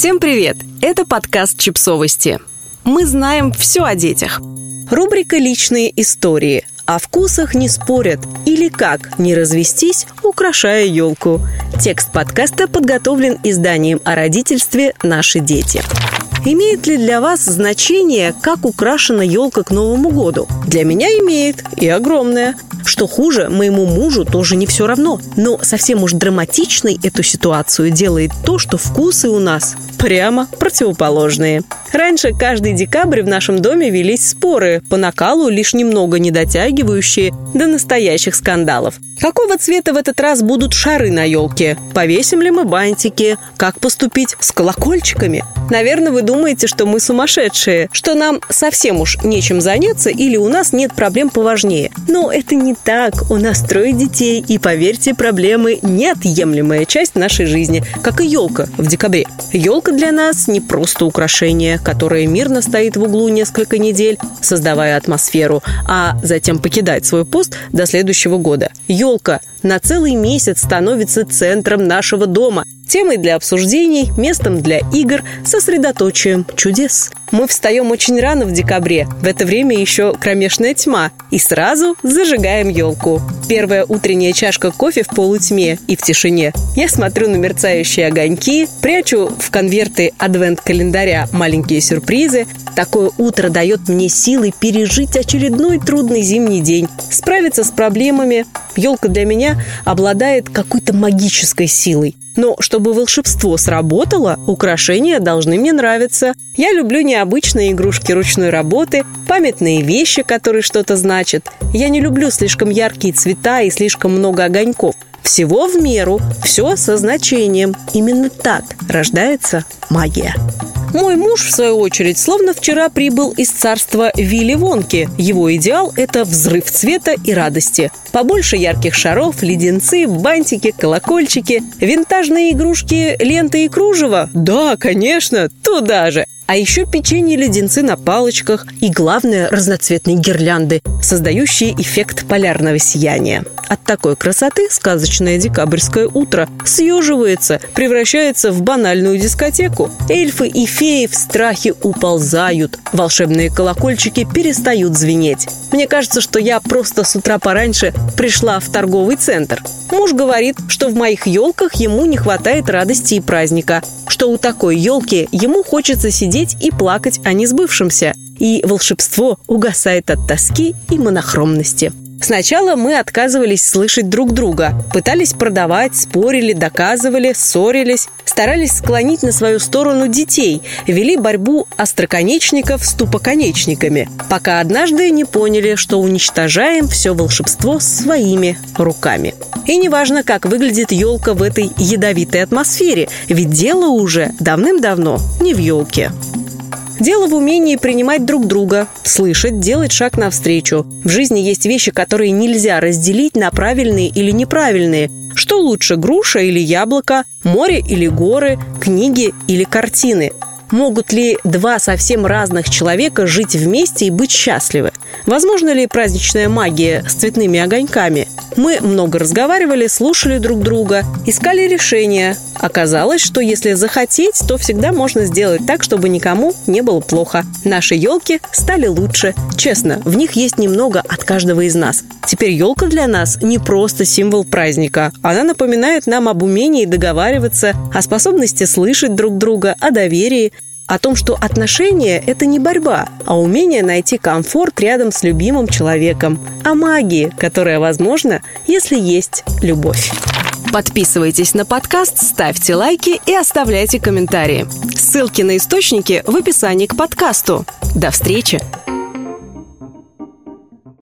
Всем привет! Это подкаст «Чипсовости». Мы знаем все о детях. Рубрика «Личные истории». О вкусах не спорят или как не развестись, украшая елку. Текст подкаста подготовлен изданием о родительстве «Наши дети». Имеет ли для вас значение, как украшена елка к Новому году? Для меня имеет, и огромное. Что хуже, моему мужу тоже не все равно. Но совсем уж драматичной эту ситуацию делает то, что вкусы у нас прямо противоположные. Раньше каждый декабрь в нашем доме велись споры, по накалу лишь немного не дотягивающие до настоящих скандалов. Какого цвета в этот раз будут шары на елке? Повесим ли мы бантики? Как поступить с колокольчиками? Наверное, вы думаете, что мы сумасшедшие, что нам совсем уж нечем заняться или у нас нет проблем поважнее. Но это не так. У нас трое детей, и, поверьте, проблемы – неотъемлемая часть нашей жизни, как и елка в декабре. Елка для нас не просто украшение, которое мирно стоит в углу несколько недель, создавая атмосферу, а затем покидает свой пост до следующего года. Елка на целый месяц становится центром нашего дома – темой для обсуждений, местом для игр, сосредоточием чудес. Мы встаем очень рано в декабре, в это время еще кромешная тьма, и сразу зажигаем елку. Первая утренняя чашка кофе в полутьме и в тишине. Я смотрю на мерцающие огоньки, прячу в конверты адвент-календаря маленькие сюрпризы. Такое утро дает мне силы пережить очередной трудный зимний день, справиться с проблемами. Елка для меня обладает какой-то магической силой. Но чтобы волшебство сработало, украшения должны мне нравиться. Я люблю необычные игрушки ручной работы, памятные вещи, которые что-то значат. Я не люблю слишком яркие цвета и слишком много огоньков. Всего в меру, все со значением. Именно так рождается магия. Мой муж, в свою очередь, словно вчера прибыл из царства Вилли Вонки. Его идеал – это взрыв цвета и радости. Побольше ярких шаров, леденцы, бантики, колокольчики, винтажные игрушки, ленты и кружево. Да, конечно, туда же. А еще печенье-леденцы на палочках и, главное, разноцветные гирлянды, создающие эффект полярного сияния. От такой красоты сказочное декабрьское утро съеживается, превращается в банальную дискотеку. Эльфы и феи в страхе уползают. Волшебные колокольчики перестают звенеть. Мне кажется, что я просто с утра пораньше пришла в торговый центр. Муж говорит, что в моих елках ему не хватает радости и праздника, что у такой елки ему хочется сидеть и плакать о несбывшемся, и волшебство угасает от тоски и монохромности. Сначала мы отказывались слышать друг друга, пытались продавать, спорили, доказывали, ссорились, старались склонить на свою сторону детей, вели борьбу остроконечников с тупоконечниками, пока однажды не поняли, что уничтожаем все волшебство своими руками. И неважно, как выглядит елка в этой ядовитой атмосфере, ведь дело уже давным-давно не в елке. Дело в умении принимать друг друга, слышать, делать шаг навстречу. В жизни есть вещи, которые нельзя разделить на правильные или неправильные. Что лучше, груша или яблоко, море или горы, книги или картины – Могут ли два совсем разных человека жить вместе и быть счастливы? Возможно ли праздничная магия с цветными огоньками? Мы много разговаривали, слушали друг друга, искали решения. Оказалось, что если захотеть, то всегда можно сделать так, чтобы никому не было плохо. Наши елки стали лучше. Честно, в них есть немного от каждого из нас. Теперь елка для нас не просто символ праздника. Она напоминает нам об умении договариваться, о способности слышать друг друга, о доверии, о том, что отношения – это не борьба, а умение найти комфорт рядом с любимым человеком, о магии, которая возможна, если есть любовь. Подписывайтесь на подкаст, ставьте лайки и оставляйте комментарии. Ссылки на источники в описании к подкасту. До встречи!